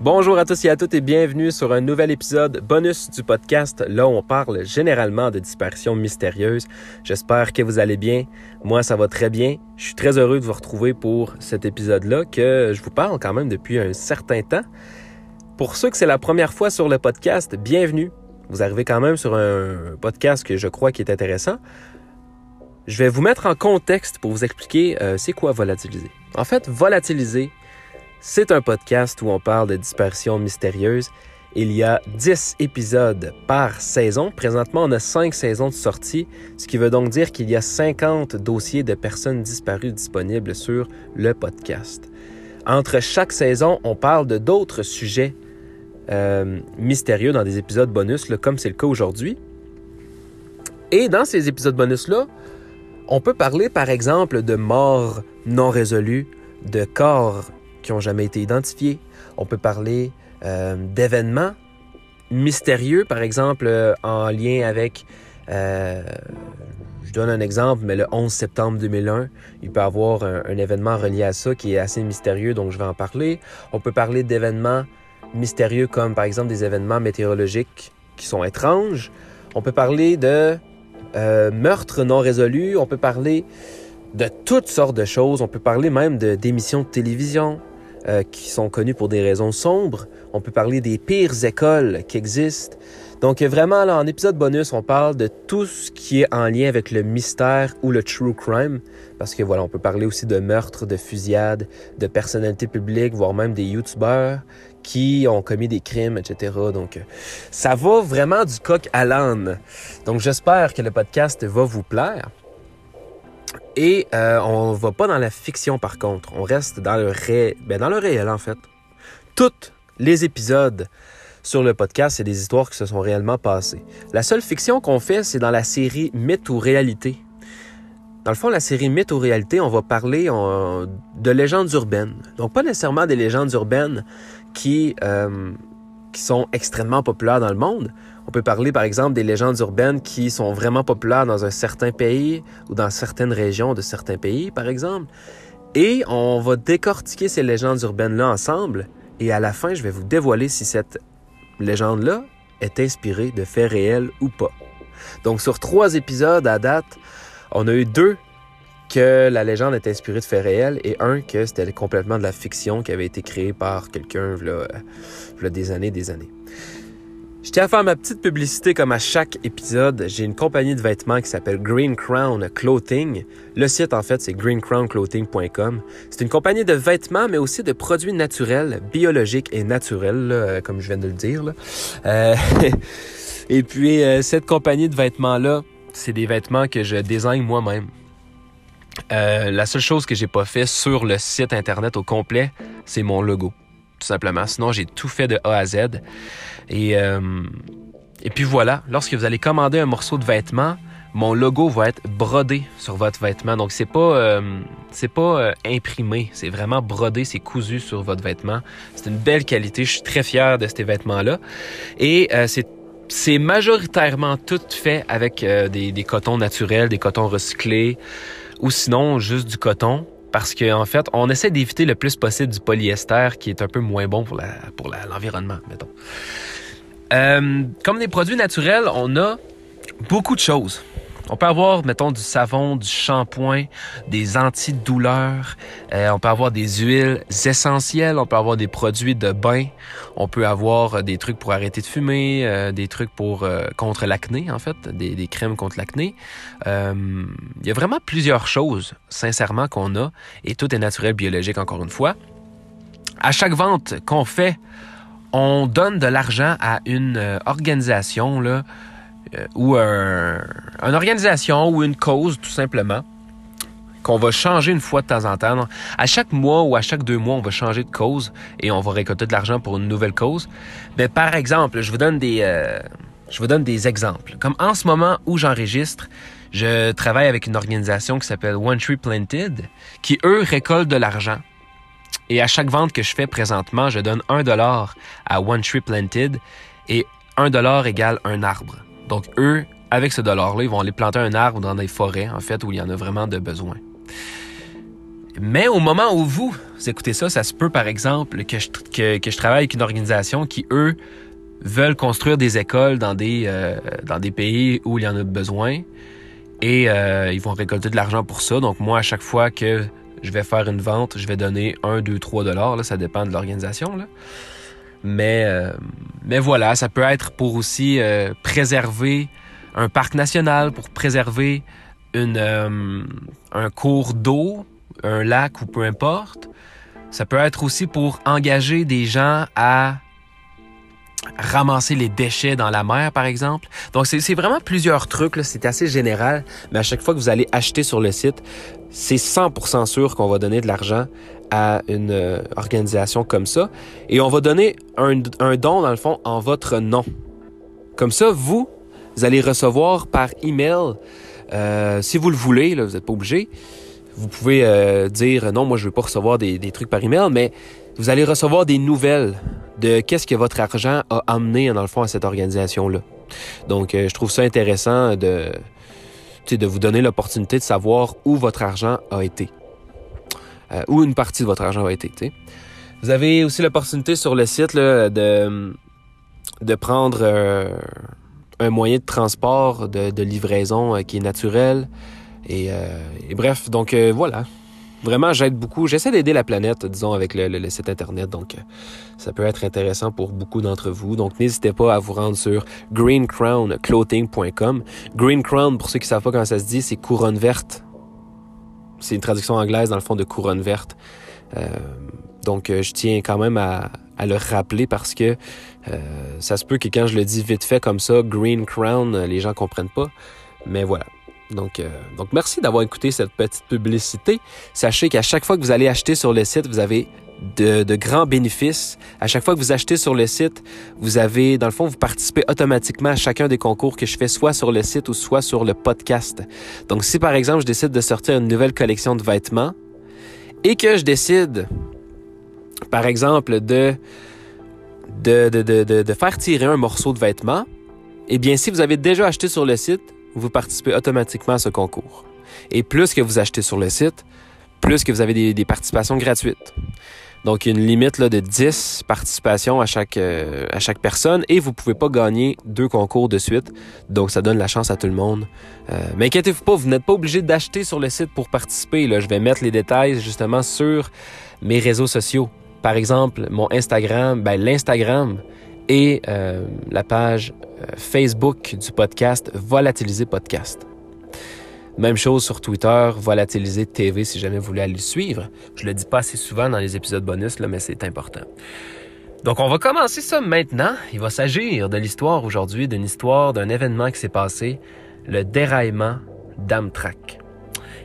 Bonjour à tous et à toutes et bienvenue sur un nouvel épisode bonus du podcast. Là, on parle généralement de disparitions mystérieuses. J'espère que vous allez bien. Moi, ça va très bien. Je suis très heureux de vous retrouver pour cet épisode-là que je vous parle quand même depuis un certain temps. Pour ceux que c'est la première fois sur le podcast, bienvenue. Vous arrivez quand même sur un podcast que je crois qui est intéressant. Je vais vous mettre en contexte pour vous expliquer euh, c'est quoi volatiliser. En fait, volatiliser, c'est un podcast où on parle de disparitions mystérieuses. Il y a 10 épisodes par saison. Présentement, on a 5 saisons de sortie, ce qui veut donc dire qu'il y a 50 dossiers de personnes disparues disponibles sur le podcast. Entre chaque saison, on parle de d'autres sujets euh, mystérieux dans des épisodes bonus, comme c'est le cas aujourd'hui. Et dans ces épisodes bonus-là, on peut parler par exemple de morts non résolues, de corps qui n'ont jamais été identifiés. On peut parler euh, d'événements mystérieux, par exemple euh, en lien avec, euh, je donne un exemple, mais le 11 septembre 2001, il peut y avoir un, un, événement relié à ça qui est assez mystérieux, donc je vais en parler. On peut parler d'événements mystérieux comme par exemple des événements météorologiques qui sont étranges. On peut parler de meurtres non résolus. On peut parler de toutes sortes de choses. On peut parler même d'émissions de, télévision euh, qui sont connues pour des raisons sombres. On peut parler des pires écoles qui existent. Donc vraiment, là, en épisode bonus, on parle de tout ce qui est en lien avec le mystère ou le true crime. Parce que voilà, on peut parler aussi de meurtres, de fusillades, de personnalités publiques, voire même des youtubeurs qui ont commis des crimes, etc. Donc, ça va vraiment du coq à l'âne. Donc, j'espère que le podcast va vous plaire. Et euh, on va pas dans la fiction par contre, on reste dans le, ben, réel en fait. Tous les épisodes sur le podcast, c'est des histoires qui se sont réellement passées. La seule fiction qu'on fait, c'est dans la série Mythe ou réalité. Dans le fond, la série Mythe ou réalité, on va parler de légendes urbaines. Donc pas nécessairement des légendes urbaines qui, euh, qui sont extrêmement populaires dans le monde, on peut parler, par exemple, des légendes urbaines qui sont vraiment populaires dans un certain pays ou dans certaines régions de certains pays, par exemple. Et on va décortiquer ces légendes urbaines-là ensemble. Et à la fin, je vais vous dévoiler si cette légende-là est inspirée de faits réels ou pas. Donc, sur trois épisodes à date, on a eu deux que la légende est inspirée de faits réels et un que c'était complètement de la fiction qui avait été créée par quelqu'un il y des années, des années. Je tiens à faire ma petite publicité comme à chaque épisode. J'ai une compagnie de vêtements qui s'appelle Green Crown Clothing. Le site, en fait, c'est greencrownclothing.com. C'est une compagnie de vêtements, mais aussi de produits naturels, biologiques et naturels, euh, comme je viens de le dire. Euh, et puis, euh, cette compagnie de vêtements-là, c'est des vêtements que je désigne moi-même. la seule chose que j'ai pas fait sur le site internet au complet, c'est mon logo tout simplement. Sinon, j'ai tout fait de A à Z. Et, euh, et puis voilà, lorsque vous allez commander un morceau de vêtement, mon logo va être brodé sur votre vêtement. Donc c'est pas euh, c'est pas euh, imprimé, c'est vraiment brodé, c'est cousu sur votre vêtement. C'est une belle qualité, je suis très fier de ces vêtements là. Et c'est c'est majoritairement tout fait avec des, des cotons naturels, des cotons recyclés, ou sinon juste du coton parce qu'en en fait, on essaie d'éviter le plus possible du polyester qui est un peu moins bon pour l'environnement, mettons. Euh, comme des produits naturels, on a beaucoup de choses. On peut avoir, mettons, du savon, du shampoing, des antidouleurs. Euh, on peut avoir des huiles essentielles. On peut avoir des produits de bain. On peut avoir euh, des trucs pour arrêter de fumer, euh, des trucs pour contre l'acné, en fait, des, des crèmes contre l'acné. Il y a vraiment plusieurs choses, sincèrement, qu'on a. Et tout est naturel, biologique, encore une fois. À chaque vente qu'on fait, on donne de l'argent à une organisation là, euh, ou un, une organisation ou une cause, tout simplement, qu'on va changer une fois de temps en temps. À chaque mois ou à chaque deux mois, on va changer de cause et on va récolter de l'argent pour une nouvelle cause. Mais par exemple, je vous donne des, euh, je vous donne des exemples. Comme en ce moment où j'enregistre, je travaille avec une organisation qui s'appelle One Tree Planted, qui eux récoltent de l'argent. Et à chaque vente que je fais présentement, je donne un dollar à One Tree Planted et un dollar égale un arbre. Donc, eux, avec ce dollar-là, ils vont aller planter un arbre dans des forêts, en fait, où il y en a vraiment de besoin. Mais au moment où vous écoutez ça, ça se peut par exemple que je, que, je travaille avec une organisation qui, eux, veulent construire des écoles dans des, euh, dans des pays où il y en a besoin et euh, ils vont récolter de l'argent pour ça. Donc moi, à chaque fois que je vais faire une vente, je vais donner 1, 2, 3 dollars. Là, ça dépend de l'organisation. Mais, euh, mais voilà, ça peut être pour aussi euh, préserver un parc national, pour préserver une, euh, un cours d'eau, un lac ou peu importe. Ça peut être aussi pour engager des gens à ramasser les déchets dans la mer, par exemple. Donc, c'est vraiment plusieurs trucs. C'est assez général. Mais à chaque fois que vous allez acheter sur le site, c'est 100% sûr qu'on va donner de l'argent à une euh, organisation comme ça. Et on va donner un, un, don, dans le fond, en votre nom. Comme ça, vous, vous allez recevoir par email, euh, si vous le voulez, là, vous n'êtes pas obligé, vous pouvez euh, dire non, moi je veux pas recevoir des, des, trucs par email, mais vous allez recevoir des nouvelles de qu'est-ce que votre argent a amené dans le fond à cette organisation-là. Donc, euh, je trouve ça intéressant de, de vous donner l'opportunité de savoir où votre argent a été. Euh, où une partie de votre argent a été. T'sais. Vous avez aussi l'opportunité sur le site là, de, de prendre euh, un moyen de transport, de, de livraison euh, qui est naturel. Et, euh, et bref, donc euh, voilà. Vraiment, j'aide beaucoup. J'essaie d'aider la planète, disons, avec le, le, le site Internet. Donc, ça peut être intéressant pour beaucoup d'entre vous. Donc, n'hésitez pas à vous rendre sur greencrownclothing.com. Green Crown, pour ceux qui ne savent pas comment ça se dit, c'est couronne verte. C'est une traduction anglaise, dans le fond, de couronne verte. Euh, donc, je tiens quand même à, le rappeler parce que euh, ça se peut que quand je le dis vite fait comme ça, Green Crown, les gens comprennent pas. Mais voilà. Donc, euh, donc merci d'avoir écouté cette petite publicité. Sachez qu'à chaque fois que vous allez acheter sur le site, vous avez de, grands bénéfices. À chaque fois que vous achetez sur le site, vous avez, dans le fond, vous participez automatiquement à chacun des concours que je fais soit sur le site ou soit sur le podcast. Donc, si par exemple, je décide de sortir une nouvelle collection de vêtements et que je décide, par exemple, de, de, de, de, faire tirer un morceau de vêtement, eh bien, si vous avez déjà acheté sur le site, vous participez automatiquement à ce concours. Et plus que vous achetez sur le site, plus que vous avez des participations gratuites. Donc, une limite là, de 10 participations à chaque, euh, à chaque personne et vous pouvez pas gagner deux concours de suite. Donc, ça donne la chance à tout le monde. Euh, mais inquiétez-vous pas, vous n'êtes pas obligé d'acheter sur le site pour participer. Là. Je vais mettre les détails justement sur mes réseaux sociaux. Par exemple, mon Instagram, ben, l'Instagram et euh, la page Facebook du podcast Volatiliser Podcast. Même chose sur Twitter, Volatiliser TV si jamais vous voulez aller le suivre. Je le dis pas assez souvent dans les épisodes bonus, mais c'est important. Donc on va commencer ça maintenant. Il va s'agir de l'histoire aujourd'hui, d'une histoire d'un événement qui s'est passé, le déraillement d'Amtrak.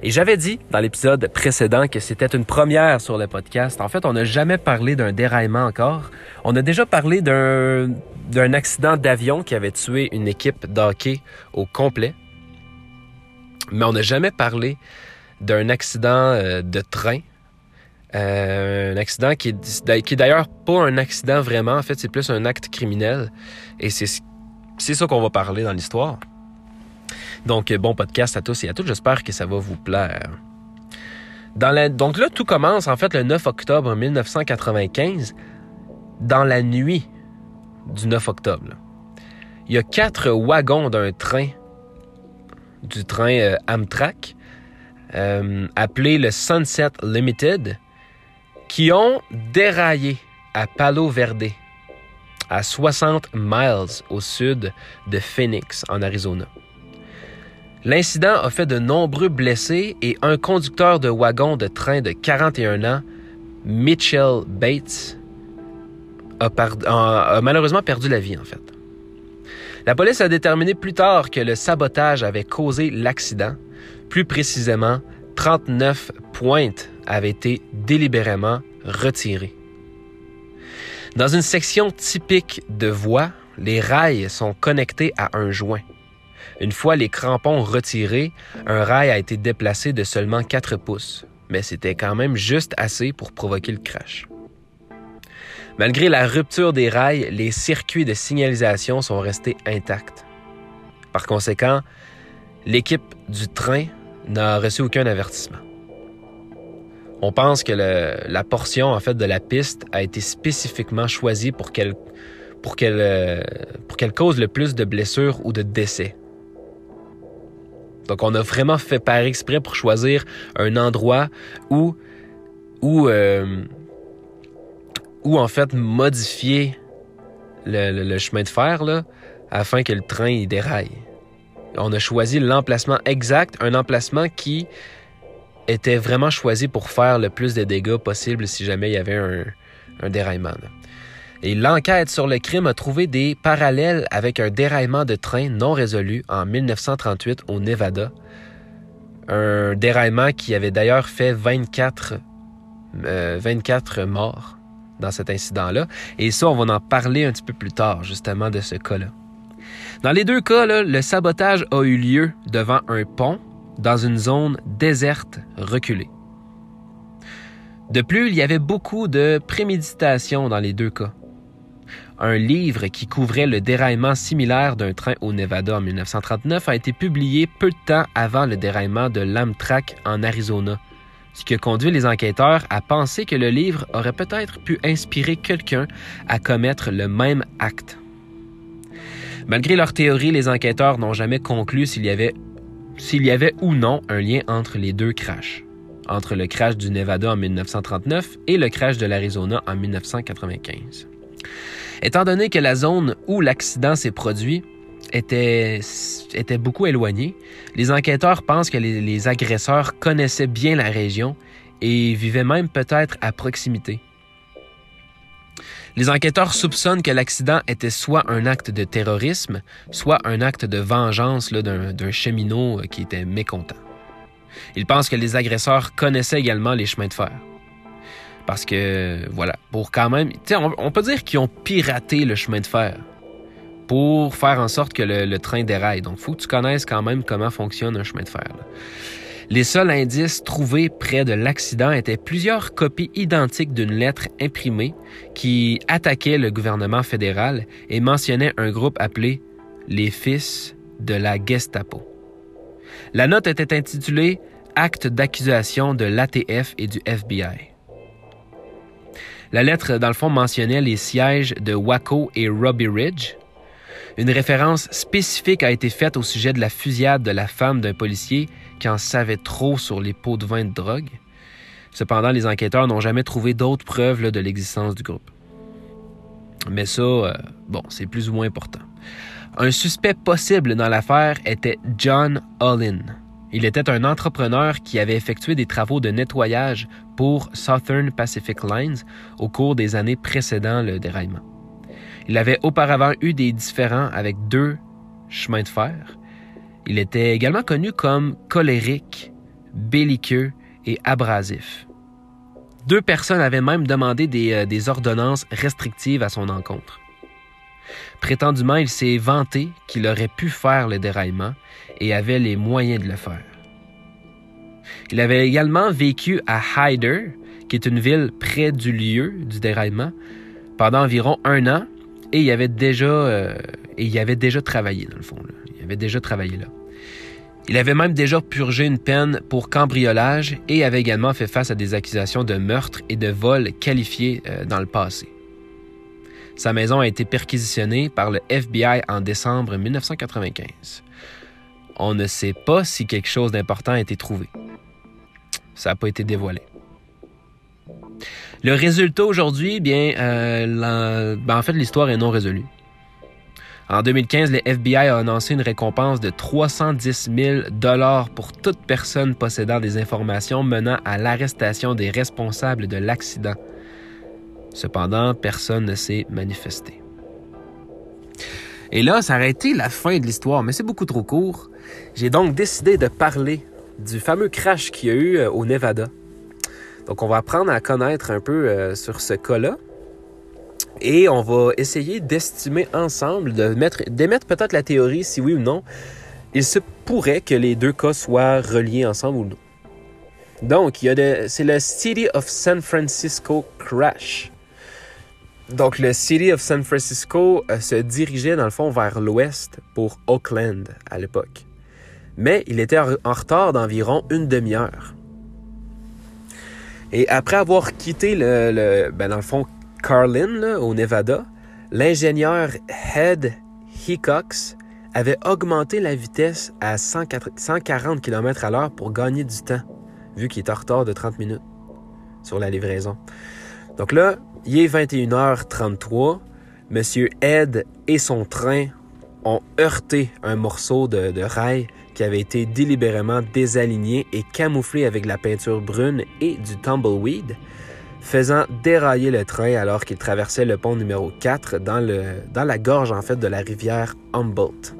Et j'avais dit dans l'épisode précédent que c'était une première sur le podcast. En fait, on n'a jamais parlé d'un déraillement encore. On a déjà parlé d'un accident d'avion qui avait tué une équipe d'hockey au complet. Mais on n'a jamais parlé d'un accident euh, de train. Euh, un accident qui est, d'ailleurs pas un accident vraiment, en fait, c'est plus un acte criminel. Et c'est ça qu'on va parler dans l'histoire. Donc, bon podcast à tous et à toutes. J'espère que ça va vous plaire. Donc là, tout commence en fait le 9 octobre 1995, dans la nuit du 9 octobre. Il y a quatre wagons d'un train, du train euh, Amtrak, euh, appelé le Sunset Limited, qui ont déraillé à Palo Verde, à 60 miles au sud de Phoenix, en Arizona. L'incident a fait de nombreux blessés et un conducteur de wagon de train de 41 ans, Mitchell Bates, a, malheureusement perdu la vie en fait. La police a déterminé plus tard que le sabotage avait causé l'accident. Plus précisément, 39 pointes avaient été délibérément retirées. Dans une section typique de voie, les rails sont connectés à un joint. Une fois les crampons retirés, un rail a été déplacé de seulement 4 pouces, mais c'était quand même juste assez pour provoquer le crash. Malgré la rupture des rails, les circuits de signalisation sont restés intacts. Par conséquent, l'équipe du train n'a reçu aucun avertissement. On pense que la portion en fait de la piste a été spécifiquement choisie euh, pour qu'elle cause le plus de blessures ou de décès. Donc on a vraiment fait par exprès pour choisir un endroit où où euh, où en fait modifier le, chemin de fer là, afin que le train déraille. On a choisi l'emplacement exact, un emplacement qui était vraiment choisi pour faire le plus de dégâts possible si jamais il y avait un, un déraillement. Et l'enquête sur le crime a trouvé des parallèles avec un déraillement de train non résolu en 1938 au Nevada. Un déraillement qui avait d'ailleurs fait 24, 24 euh, morts dans cet incident-là. Et ça, on va en parler un petit peu plus tard, justement, de ce cas-là. Dans les deux cas, le sabotage a eu lieu devant un pont dans une zone déserte reculée. De plus, il y avait beaucoup de préméditation dans les deux cas. Un livre qui couvrait le déraillement similaire d'un train au Nevada en 1939 a été publié peu de temps avant le déraillement de l'Amtrak en Arizona, ce qui a conduit les enquêteurs à penser que le livre aurait peut-être pu inspirer quelqu'un à commettre le même acte. Malgré leur théorie, les enquêteurs n'ont jamais conclu s'il y avait s'il y avait ou non un lien entre les deux crashs, entre le crash du Nevada en 1939 et le crash de l'Arizona en 1995. Étant donné que la zone où l'accident s'est produit était, beaucoup éloignée, les enquêteurs pensent que les, les agresseurs connaissaient bien la région et vivaient même peut-être à proximité. Les enquêteurs soupçonnent que l'accident était soit un acte de terrorisme, soit un acte de vengeance d'un cheminot euh, qui était mécontent. Ils pensent que les agresseurs connaissaient également les chemins de fer. Parce que, voilà, pour quand même... On, on peut dire qu'ils ont piraté le chemin de fer pour faire en sorte que le, train déraille. Donc, faut que tu connaisses quand même comment fonctionne un chemin de fer. Les seuls indices trouvés près de l'accident étaient plusieurs copies identiques d'une lettre imprimée qui attaquait le gouvernement fédéral et mentionnait un groupe appelé les Fils de la Gestapo. La note était intitulée Acte d'accusation de l'ATF et du FBI. La lettre, dans le fond, mentionnait les sièges de Waco et Robbie Ridge, une référence spécifique a été faite au sujet de la fusillade de la femme d'un policier qui en savait trop sur les pots de vin de drogue. Cependant, les enquêteurs n'ont jamais trouvé d'autres preuves de l'existence du groupe. Mais ça, euh, bon, c'est plus ou moins important. Un suspect possible dans l'affaire était John Olin. Il était un entrepreneur qui avait effectué des travaux de nettoyage pour Southern Pacific Lines au cours des années précédant le déraillement. Il avait auparavant eu des différends avec deux chemins de fer. Il était également connu comme colérique, belliqueux et abrasif. Deux personnes avaient même demandé des, euh, des ordonnances restrictives à son encontre. Prétendument, il s'est vanté qu'il aurait pu faire le déraillement et avait les moyens de le faire. Il avait également vécu à Hyder, qui est une ville près du lieu du déraillement, pendant environ un an et il avait déjà, euh, et il avait déjà travaillé, dans le fond. Il avait déjà travaillé là. Il avait même déjà purgé une peine pour cambriolage et avait également fait face à des accusations de meurtre et de vol qualifiés euh, dans le passé. Sa maison a été perquisitionnée par le FBI en décembre 1995. On ne sait pas si quelque chose d'important a été trouvé. Ça n'a pas été dévoilé. Le résultat aujourd'hui, bien, euh, ben, en fait, l'histoire est non résolue. En 2015, le FBI a annoncé une récompense de 310 000 dollars pour toute personne possédant des informations menant à l'arrestation des responsables de l'accident. Cependant, personne ne s'est manifesté. Et là, ça aurait été la fin de l'histoire, mais c'est beaucoup trop court. J'ai donc décidé de parler du fameux crash qu'il y a eu euh, au Nevada. Donc, on va apprendre à connaître un peu euh, sur ce cas-là. Et on va essayer d'estimer ensemble, d'émettre peut-être la théorie, si oui ou non, il se pourrait que les deux cas soient reliés ensemble ou non. Donc, c'est le City of San Francisco Crash. Donc, le City of San Francisco euh, se dirigeait dans le fond vers l'ouest pour Oakland à l'époque. Mais il était en retard d'environ une demi-heure. Et après avoir quitté, le, ben dans le fond, Carlin, au Nevada, l'ingénieur Head Hickox avait augmenté la vitesse à 140 km à l'heure pour gagner du temps, vu qu'il est en retard de 30 minutes sur la livraison. Donc là, il est 21h33. Monsieur Ed et son train ont heurté un morceau de, de rail qui avait été délibérément désaligné et camouflé avec la peinture brune et du tumbleweed, faisant dérailler le train alors qu'il traversait le pont numéro 4 dans, la gorge en fait de la rivière Humboldt.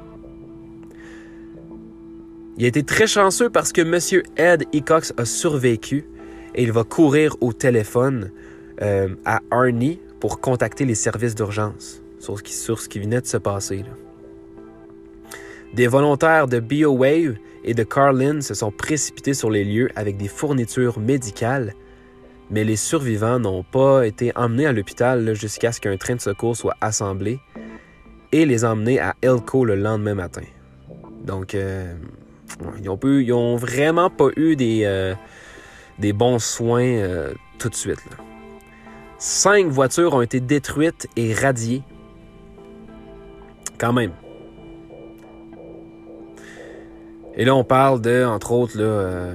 Il a été très chanceux parce que M. Ed Ecox a survécu et il va courir au téléphone euh, à Arnie pour contacter les services d'urgence sur, sur, ce qui venait de se passer. Des volontaires de BioWave et de Carlin se sont précipités sur les lieux avec des fournitures médicales, mais les survivants n'ont pas été emmenés à l'hôpital jusqu'à ce qu'un train de secours soit assemblé et les emmenés à Elko le lendemain matin. Donc, euh, ils, ont vraiment pas eu des, euh, bons soins euh, tout de suite. Cinq voitures ont été détruites et radiées. Quand même. Et là, on parle de, entre autres, euh,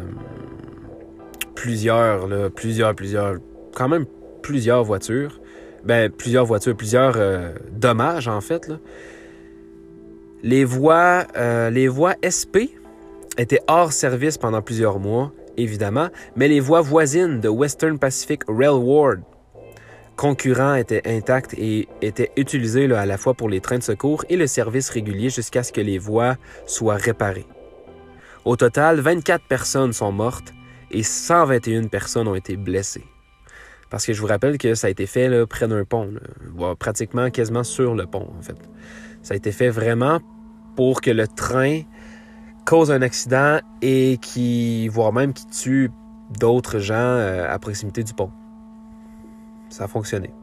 plusieurs, plusieurs, plusieurs, quand même plusieurs voitures. Ben, plusieurs voitures, plusieurs euh, dommages, en fait. Les voies, euh, les voies SP étaient hors service pendant plusieurs mois, évidemment, mais les voies voisines de Western Pacific Railroad concurrents étaient intactes et étaient utilisées à la fois pour les trains de secours et le service régulier jusqu'à ce que les voies soient réparées. Au total, 24 personnes sont mortes et 121 personnes ont été blessées. Parce que je vous rappelle que ça a été fait là, près d'un pont, pratiquement quasiment sur le pont en fait. Ça a été fait vraiment pour que le train cause un accident et qui, voire même qui tue d'autres gens euh, à proximité du pont. Ça a fonctionné.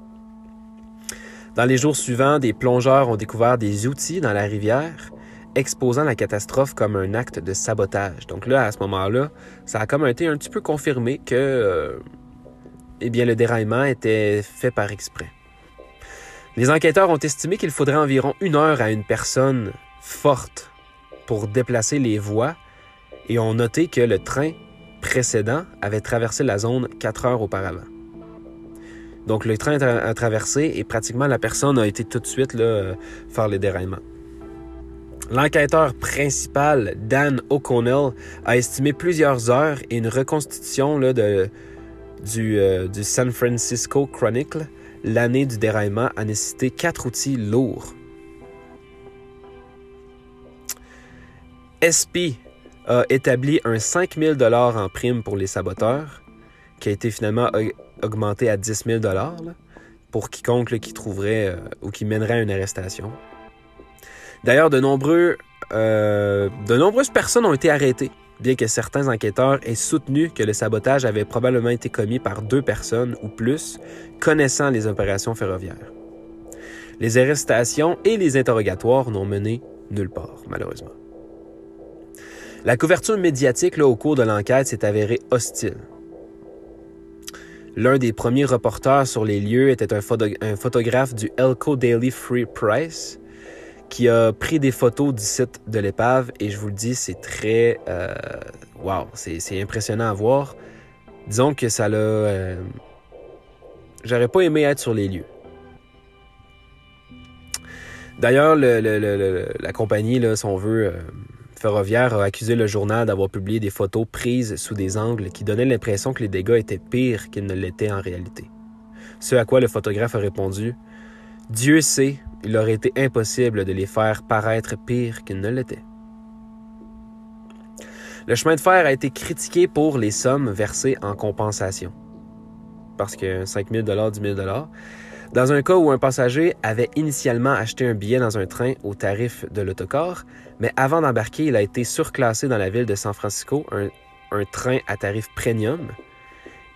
Dans les jours suivants, des plongeurs ont découvert des outils dans la rivière exposant la catastrophe comme un acte de sabotage. Donc là, à ce moment-là, ça a comme été un petit peu confirmé que euh, eh bien, le déraillement était fait par exprès. Les enquêteurs ont estimé qu'il faudrait environ une heure à une personne forte pour déplacer les voies et ont noté que le train précédent avait traversé la zone quatre heures auparavant. Donc le train a traversé et pratiquement la personne a été tout de suite là, euh, faire le déraillement. L'enquêteur principal, Dan O'Connell, a estimé plusieurs heures et une reconstitution là, euh, du, San Francisco Chronicle, l'année du déraillement, a nécessité quatre outils lourds. SP a établi un 5000 dollars en prime pour les saboteurs, qui a été finalement augmenté à 10 000 dollars pour quiconque qui trouverait euh, ou qui mènerait à une arrestation. D'ailleurs, euh, de nombreuses personnes ont été arrêtées, bien que certains enquêteurs aient soutenu que le sabotage avait probablement été commis par deux personnes ou plus connaissant les opérations ferroviaires. Les arrestations et les interrogatoires n'ont mené nulle part, malheureusement. La couverture médiatique au cours de l'enquête s'est avérée hostile. L'un des premiers reporters sur les lieux était un, un photographe du Elko Daily Free Press, qui a pris des photos du site de l'épave et je vous le dis, c'est très... Euh, wow, c'est impressionnant à voir. Disons que ça l'a... Euh, j'aurais pas aimé être sur les lieux. D'ailleurs, la compagnie, là, si on veut, euh, ferroviaire, a accusé le journal d'avoir publié des photos prises sous des angles qui donnaient l'impression que les dégâts étaient pires qu'ils ne l'étaient en réalité. Ce à quoi le photographe a répondu Dieu sait, il aurait été impossible de les faire paraître pires qu'ils ne l'étaient. Le chemin de fer a été critiqué pour les sommes versées en compensation. Parce que 5 000 10 000 Dans un cas où un passager avait initialement acheté un billet dans un train au tarif de l'autocar, mais avant d'embarquer, il a été surclassé dans la ville de San Francisco, un, un train à tarif premium,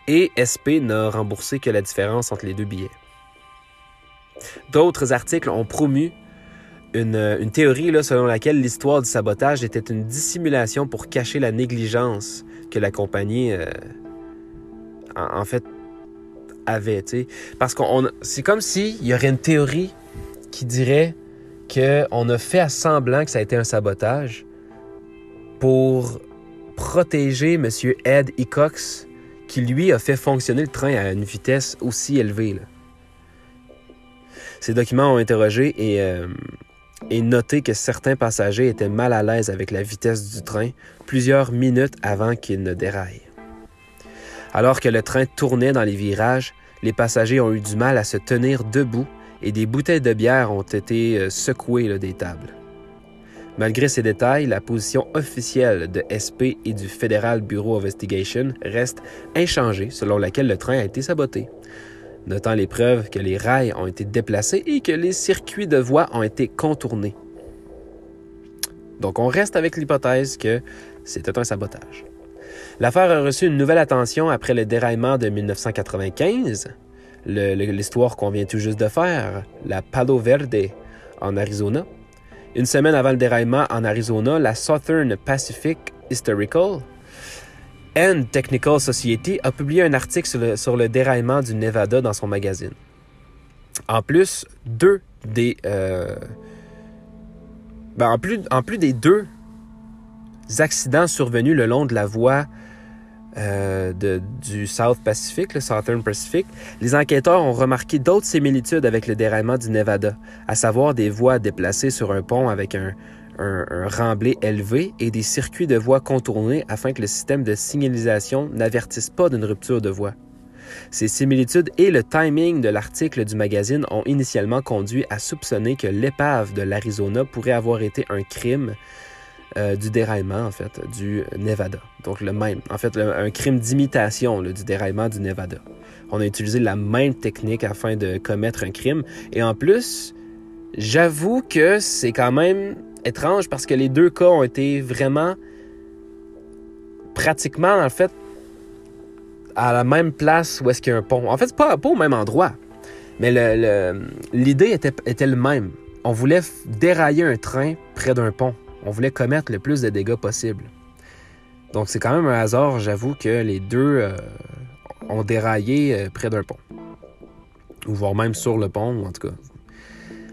et SP n'a remboursé que la différence entre les deux billets. D'autres articles ont promu une, théorie selon laquelle l'histoire du sabotage était une dissimulation pour cacher la négligence que la compagnie, euh, avait, tu sais. Parce qu'on, c'est comme s'il y aurait une théorie qui dirait qu'on a fait à semblant que ça a été un sabotage pour protéger M. Ed Ecox, qui lui a fait fonctionner le train à une vitesse aussi élevée. Ces documents ont interrogé et, euh, et noté que certains passagers étaient mal à l'aise avec la vitesse du train plusieurs minutes avant qu'il ne déraille. Alors que le train tournait dans les virages, les passagers ont eu du mal à se tenir debout et des bouteilles de bière ont été euh, secouées des tables. Malgré ces détails, la position officielle de SP et du Federal Bureau of Investigation reste inchangée selon laquelle le train a été saboté, notant les preuves que les rails ont été déplacés et que les circuits de voie ont été contournés. Donc on reste avec l'hypothèse que c'était un sabotage. L'affaire a reçu une nouvelle attention après le déraillement de 1995, l'histoire qu'on vient tout juste de faire, la Palo Verde en Arizona. Une semaine avant le déraillement en Arizona, la Southern Pacific Historical and Technical Society a publié un article sur le, déraillement du Nevada dans son magazine. En plus, deux des... Euh, ben, en, plus, en plus des deux accidents survenus le long de la voie euh, du South Pacific, le Southern Pacific, les enquêteurs ont remarqué d'autres similitudes avec le déraillement du Nevada, à savoir des voies déplacées sur un pont avec un, remblai élevé et des circuits de voies contournés afin que le système de signalisation n'avertisse pas d'une rupture de voie. Ces similitudes et le timing de l'article du magazine ont initialement conduit à soupçonner que l'épave de l'Arizona pourrait avoir été un crime euh, du déraillement, en fait, du Nevada. Donc le même. En fait, un crime d'imitation du déraillement du Nevada. On a utilisé la même technique afin de commettre un crime. Et en plus, j'avoue que c'est quand même étrange parce que les deux cas ont été vraiment pratiquement, en fait, à la même place où est-ce qu'il y a un pont. En fait, pas, pas au même endroit. Mais l'idée le, était, était le même. On voulait dérailler un train près d'un pont. On voulait commettre le plus de dégâts possible. Donc c'est quand même un hasard, j'avoue, que les deux euh, ont déraillé euh, près d'un pont. Ou voire même sur le pont, en tout cas.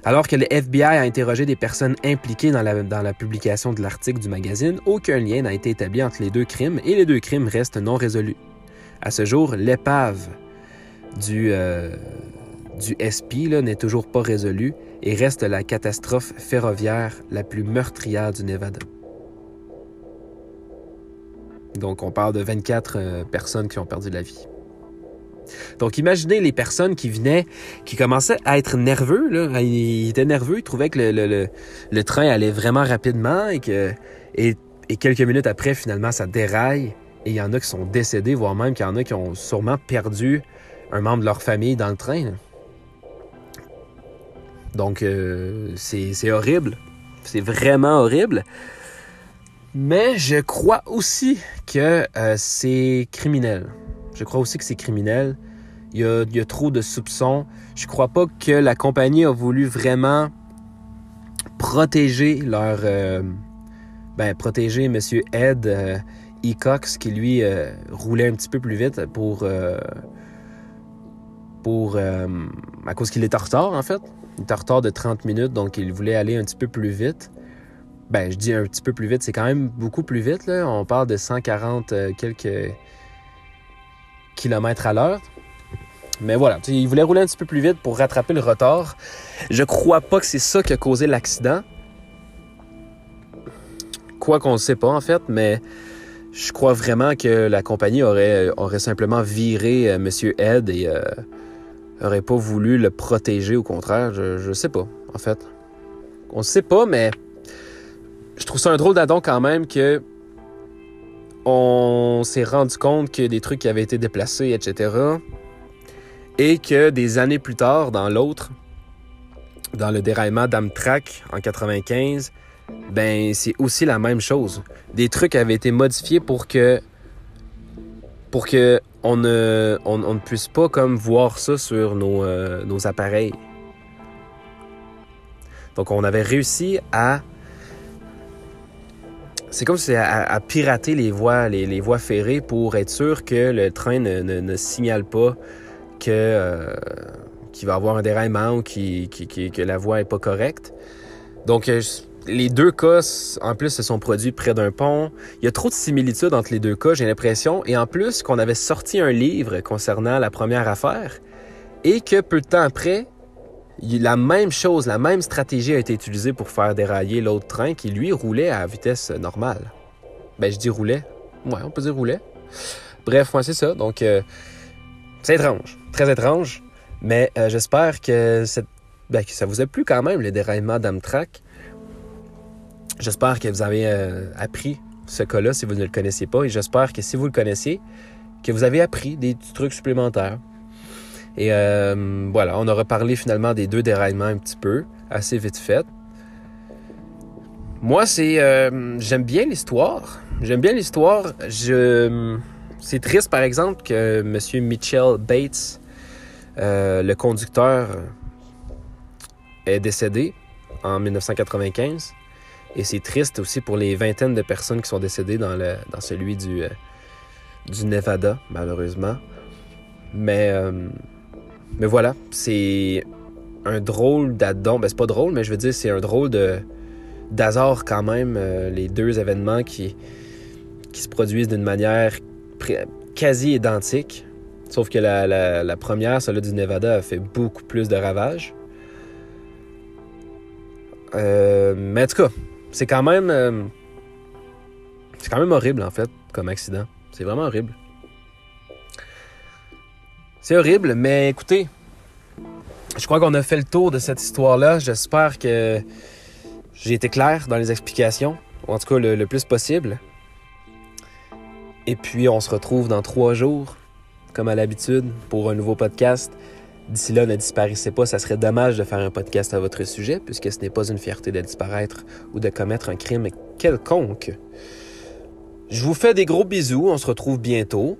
Alors que le FBI a interrogé des personnes impliquées dans la, publication de l'article du magazine, aucun lien n'a été établi entre les deux crimes et les deux crimes restent non résolus. À ce jour, l'épave du, euh, SP n'est toujours pas résolue et reste la catastrophe ferroviaire la plus meurtrière du Nevada. Donc on parle de 24 euh, personnes qui ont perdu la vie. Donc imaginez les personnes qui venaient, qui commençaient à être nerveux. Ils étaient nerveux, ils trouvaient que le, train allait vraiment rapidement et que et, quelques minutes après, finalement, ça déraille. Et il y en a qui sont décédés, voire même qu'il y en a qui ont sûrement perdu un membre de leur famille dans le train. Donc, euh, c'est horrible. C'est vraiment horrible. Mais je crois aussi que euh, c'est criminel. Je crois aussi que c'est criminel. Il y, a, trop de soupçons. Je crois pas que la compagnie a voulu vraiment protéger leur... Euh, ben, protéger M. Ed E. Cox, qui lui roulait un petit peu plus vite pour... pour à cause qu'il est en retard, en fait. Il était en retard de 30 minutes, donc il voulait aller un petit peu plus vite. Ben, je dis un petit peu plus vite, c'est quand même beaucoup plus vite. Là. On parle de 140 euh, quelques kilomètres à l'heure. Mais voilà, il voulait rouler un petit peu plus vite pour rattraper le retard. Je crois pas que c'est ça qui a causé l'accident. Quoi qu'on ne sait pas en fait, mais je crois vraiment que la compagnie aurait, simplement viré euh, Monsieur Ed et euh, aurait pas voulu le protéger, au contraire. Je, je sais pas, en fait. On sait pas, mais je trouve ça un drôle d'adon quand même que on s'est rendu compte que des trucs avaient été déplacés, etc. Et que des années plus tard, dans l'autre, dans le déraillement d'Amtrak en 95, ben c'est aussi la même chose. Des trucs avaient été modifiés pour que pour que on ne, puisse pas comme voir ça sur nos, euh, nos appareils. Donc on avait réussi à c'est comme si à, à, pirater les voies, les, voies ferrées pour être sûr que le train ne, signale pas que euh, qu'il va avoir un déraillement ou que la voie est pas correcte. Donc euh, les deux cas, en plus, se sont produits près d'un pont. Il y a trop de similitudes entre les deux cas, j'ai l'impression. Et en plus, qu'on avait sorti un livre concernant la première affaire et que peu de temps après, la même chose, la même stratégie a été utilisée pour faire dérailler l'autre train qui, lui, roulait à vitesse normale. Ben, je dis roulait. Ouais, on peut dire roulait. Bref, moi, c'est ça. Donc, euh, c'est étrange. Très étrange. Mais euh, j'espère que, ben, que ça vous a plu quand même, le déraillement d'Amtrak. J'espère que vous avez euh, appris ce cas-là si vous ne le connaissiez pas. Et j'espère que si vous le connaissez, que vous avez appris des trucs supplémentaires. Et euh, voilà, on aura parlé finalement des deux déraillements un petit peu, assez vite fait. Moi, c'est, euh, j'aime bien l'histoire. J'aime bien l'histoire. Je, c'est triste, par exemple, que M. Mitchell Bates, euh, le conducteur, est décédé en 1995. Et c'est triste aussi pour les vingtaines de personnes qui sont décédées dans, le, dans celui du, du Nevada, malheureusement. Mais mais voilà, c'est un drôle d'addon. Ben, c'est pas drôle, mais je veux dire, c'est un drôle de d'hasard quand même, euh, les deux événements qui, se produisent d'une manière quasi identique. Sauf que la, la, première, celle du Nevada, a fait beaucoup plus de ravages. Euh, mais en tout cas. Euh, c'est quand même horrible, en fait, comme accident. C'est vraiment horrible. C'est horrible, mais écoutez, je crois qu'on a fait le tour de cette histoire-là. J'espère que j'ai été clair dans les explications, ou en tout cas le, plus possible. Et puis, on se retrouve dans trois jours, comme à l'habitude, pour un nouveau podcast. D'ici là, ne disparaissez pas, ça serait dommage de faire un podcast à votre sujet, puisque ce n'est pas une fierté de disparaître ou de commettre un crime quelconque. Je vous fais des gros bisous, on se retrouve bientôt.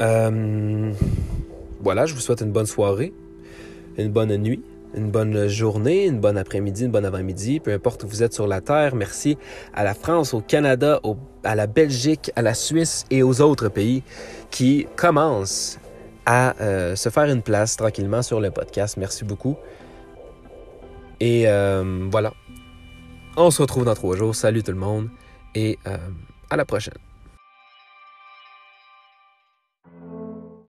Euh, voilà, je vous souhaite une bonne soirée, une bonne nuit, une bonne journée, une bonne après-midi, une bonne avant-midi, peu importe où vous êtes sur la Terre. Merci à la France, au Canada, à la Belgique, à la Suisse et aux autres pays qui commencent à euh, se faire une place tranquillement sur le podcast. Merci beaucoup. Et euh, voilà. On se retrouve dans trois jours. Salut tout le monde et à la prochaine.